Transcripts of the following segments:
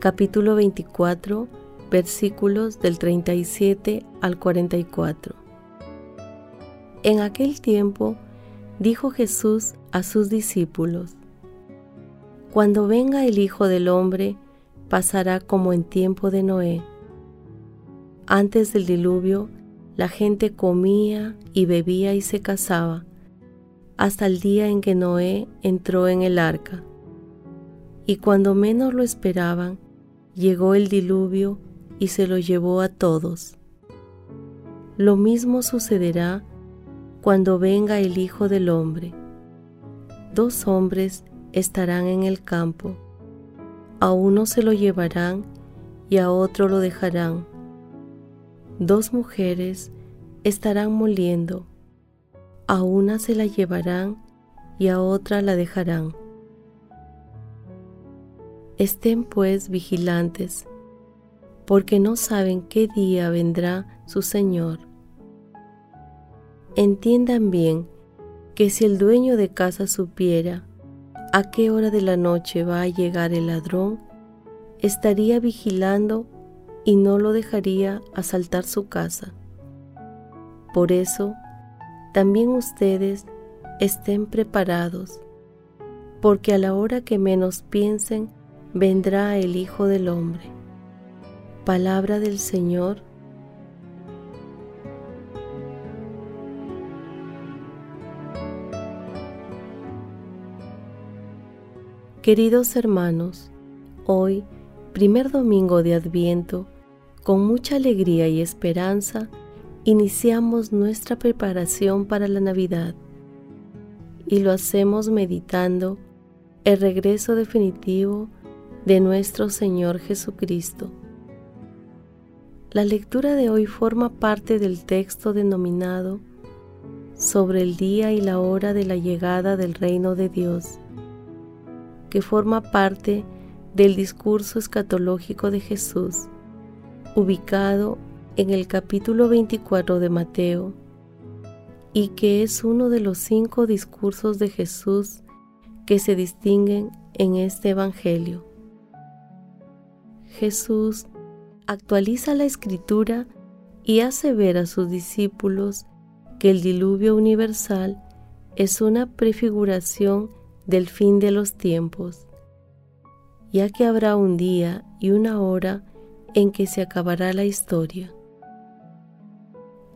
capítulo 24, versículos del 37 al 44. En aquel tiempo dijo Jesús a sus discípulos, Cuando venga el Hijo del Hombre, pasará como en tiempo de Noé. Antes del diluvio, la gente comía y bebía y se casaba, hasta el día en que Noé entró en el arca. Y cuando menos lo esperaban, llegó el diluvio y se lo llevó a todos. Lo mismo sucederá cuando venga el Hijo del Hombre. Dos hombres estarán en el campo, a uno se lo llevarán y a otro lo dejarán. Dos mujeres estarán moliendo, a una se la llevarán y a otra la dejarán. Estén pues vigilantes, porque no saben qué día vendrá su Señor. Entiendan bien que si el dueño de casa supiera a qué hora de la noche va a llegar el ladrón, estaría vigilando y no lo dejaría asaltar su casa. Por eso, también ustedes estén preparados, porque a la hora que menos piensen, vendrá el Hijo del Hombre. Palabra del Señor. Queridos hermanos, hoy, primer domingo de Adviento, con mucha alegría y esperanza, iniciamos nuestra preparación para la Navidad y lo hacemos meditando el regreso definitivo de nuestro Señor Jesucristo. La lectura de hoy forma parte del texto denominado sobre el día y la hora de la llegada del reino de Dios, que forma parte del discurso escatológico de Jesús, ubicado en el capítulo 24 de Mateo, y que es uno de los cinco discursos de Jesús que se distinguen en este Evangelio. Jesús actualiza la escritura y hace ver a sus discípulos que el diluvio universal es una prefiguración del fin de los tiempos, ya que habrá un día y una hora en que se acabará la historia.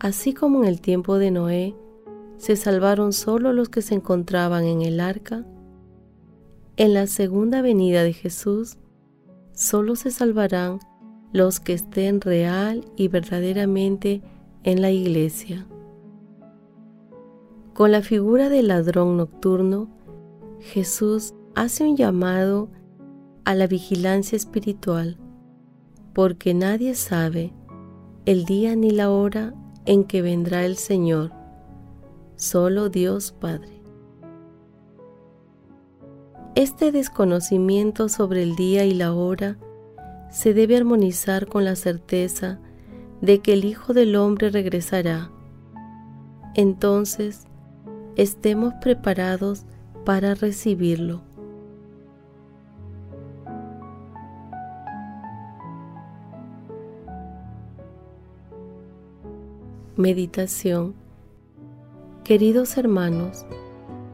Así como en el tiempo de Noé se salvaron solo los que se encontraban en el arca, en la segunda venida de Jesús solo se salvarán los que estén real y verdaderamente en la iglesia. Con la figura del ladrón nocturno, Jesús hace un llamado a la vigilancia espiritual, porque nadie sabe el día ni la hora en que vendrá el Señor, solo Dios Padre. Este desconocimiento sobre el día y la hora se debe armonizar con la certeza de que el Hijo del Hombre regresará. Entonces, estemos preparados para recibirlo. Meditación Queridos hermanos,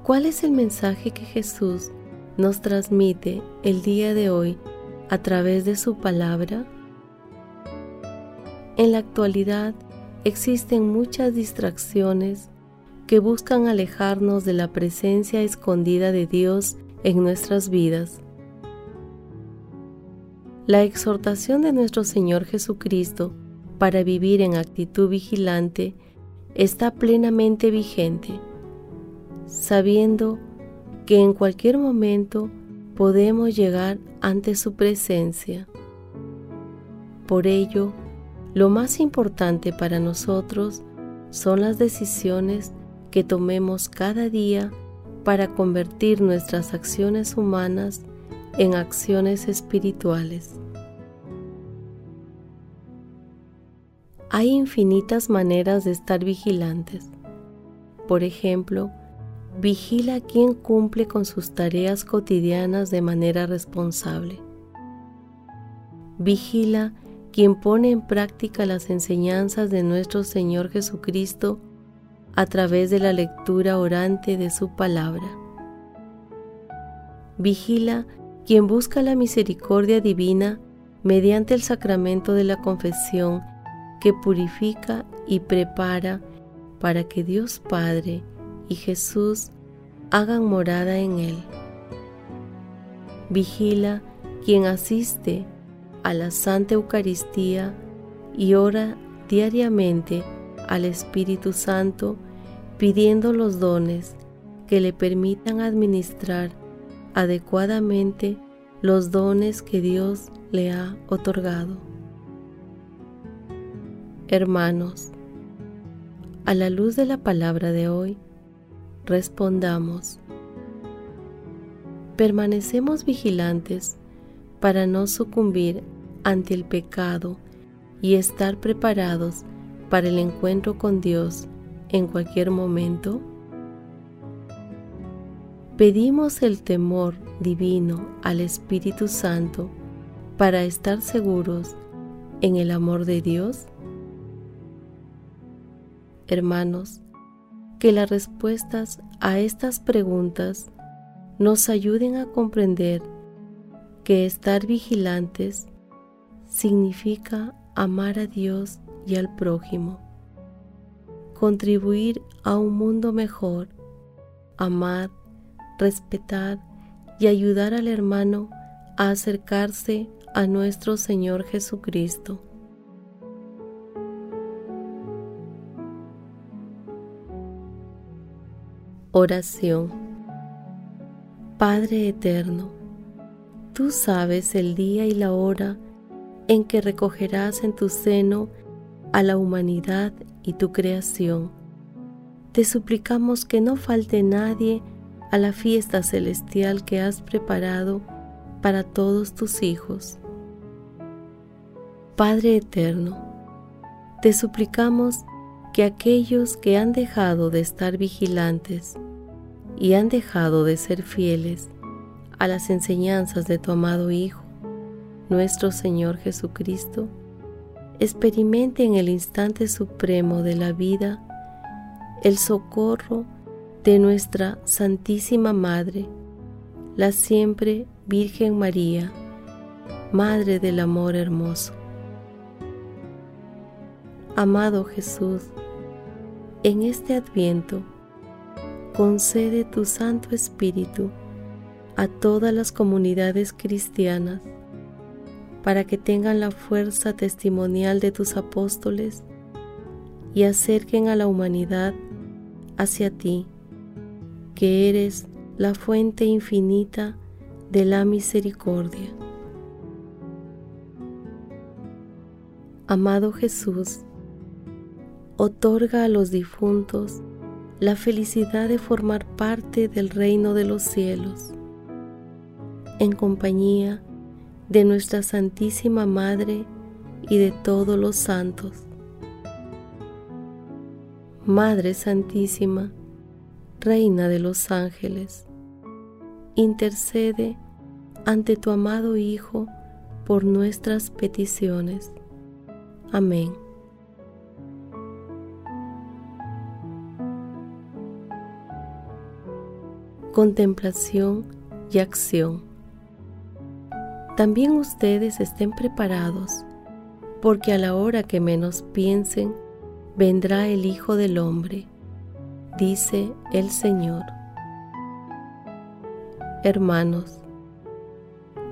¿cuál es el mensaje que Jesús nos transmite el día de hoy a través de su palabra? En la actualidad existen muchas distracciones que buscan alejarnos de la presencia escondida de Dios en nuestras vidas. La exhortación de nuestro Señor Jesucristo para vivir en actitud vigilante está plenamente vigente, sabiendo que en cualquier momento podemos llegar ante su presencia. Por ello, lo más importante para nosotros son las decisiones que tomemos cada día para convertir nuestras acciones humanas en acciones espirituales. Hay infinitas maneras de estar vigilantes. Por ejemplo, vigila quien cumple con sus tareas cotidianas de manera responsable. Vigila quien pone en práctica las enseñanzas de nuestro Señor Jesucristo a través de la lectura orante de su palabra. Vigila quien busca la misericordia divina mediante el sacramento de la confesión que purifica y prepara para que Dios Padre y Jesús hagan morada en él. Vigila quien asiste a la Santa Eucaristía y ora diariamente al Espíritu Santo pidiendo los dones que le permitan administrar adecuadamente los dones que Dios le ha otorgado. Hermanos, a la luz de la palabra de hoy, respondamos. Permanecemos vigilantes para no sucumbir ante el pecado y estar preparados para el encuentro con Dios en cualquier momento. Pedimos el temor divino al Espíritu Santo para estar seguros en el amor de Dios hermanos, que las respuestas a estas preguntas nos ayuden a comprender que estar vigilantes significa amar a Dios y al prójimo, contribuir a un mundo mejor, amar, respetar y ayudar al hermano a acercarse a nuestro Señor Jesucristo. Oración Padre Eterno, tú sabes el día y la hora en que recogerás en tu seno a la humanidad y tu creación. Te suplicamos que no falte nadie a la fiesta celestial que has preparado para todos tus hijos. Padre Eterno, te suplicamos que aquellos que han dejado de estar vigilantes y han dejado de ser fieles a las enseñanzas de tu amado Hijo, nuestro Señor Jesucristo, experimente en el instante supremo de la vida el socorro de nuestra Santísima Madre, la siempre Virgen María, Madre del Amor Hermoso. Amado Jesús, en este adviento, concede tu Santo Espíritu a todas las comunidades cristianas para que tengan la fuerza testimonial de tus apóstoles y acerquen a la humanidad hacia ti, que eres la fuente infinita de la misericordia. Amado Jesús, otorga a los difuntos la felicidad de formar parte del reino de los cielos. en compañía de nuestra Santísima Madre y de todos los santos. Madre Santísima, Reina de los ángeles, intercede ante tu amado Hijo por nuestras peticiones. Amén. Contemplación y acción. También ustedes estén preparados, porque a la hora que menos piensen, vendrá el Hijo del Hombre, dice el Señor. Hermanos,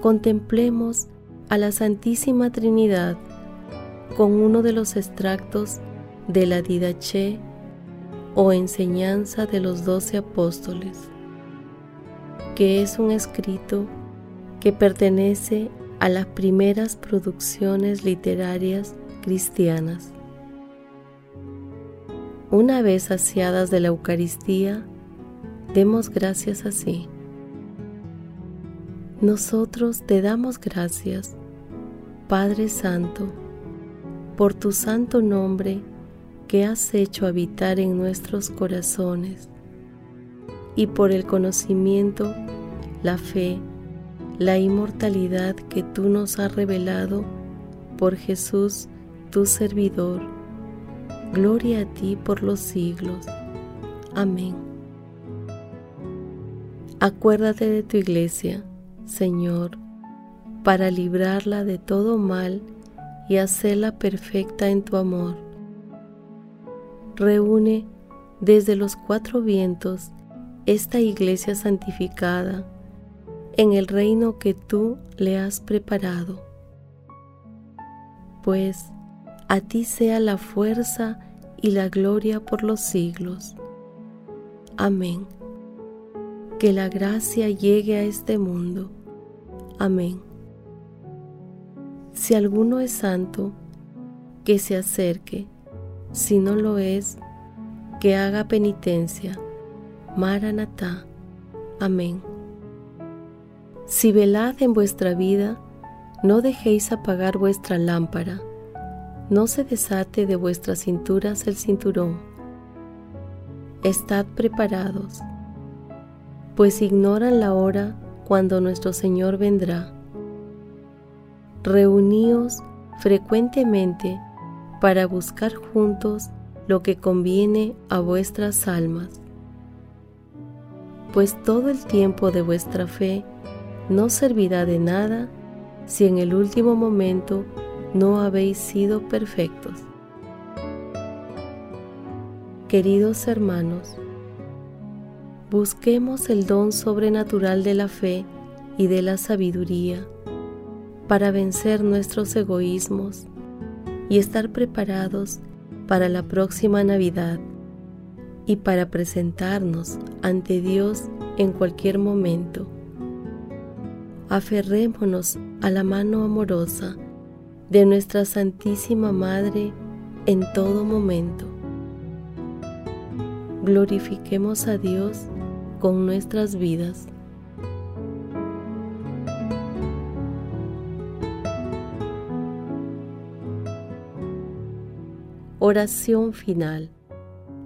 contemplemos a la Santísima Trinidad con uno de los extractos de la Didache o enseñanza de los doce apóstoles, que es un escrito que pertenece a las primeras producciones literarias cristianas. Una vez saciadas de la Eucaristía, demos gracias así. Nosotros te damos gracias, Padre Santo, por tu santo nombre que has hecho habitar en nuestros corazones y por el conocimiento, la fe, la inmortalidad que tú nos has revelado por Jesús, tu servidor. Gloria a ti por los siglos. Amén. Acuérdate de tu iglesia, Señor, para librarla de todo mal y hacerla perfecta en tu amor. Reúne desde los cuatro vientos esta iglesia santificada en el reino que tú le has preparado. Pues a ti sea la fuerza y la gloria por los siglos. Amén. Que la gracia llegue a este mundo. Amén. Si alguno es santo, que se acerque. Si no lo es, que haga penitencia. Maranatá. Amén. Si velad en vuestra vida, no dejéis apagar vuestra lámpara, no se desate de vuestras cinturas el cinturón. Estad preparados, pues ignoran la hora cuando nuestro Señor vendrá. Reuníos frecuentemente para buscar juntos lo que conviene a vuestras almas, pues todo el tiempo de vuestra fe no servirá de nada si en el último momento no habéis sido perfectos. Queridos hermanos, busquemos el don sobrenatural de la fe y de la sabiduría para vencer nuestros egoísmos y estar preparados para la próxima Navidad y para presentarnos ante Dios en cualquier momento aferrémonos a la mano amorosa de nuestra Santísima Madre en todo momento. Glorifiquemos a Dios con nuestras vidas. Oración final.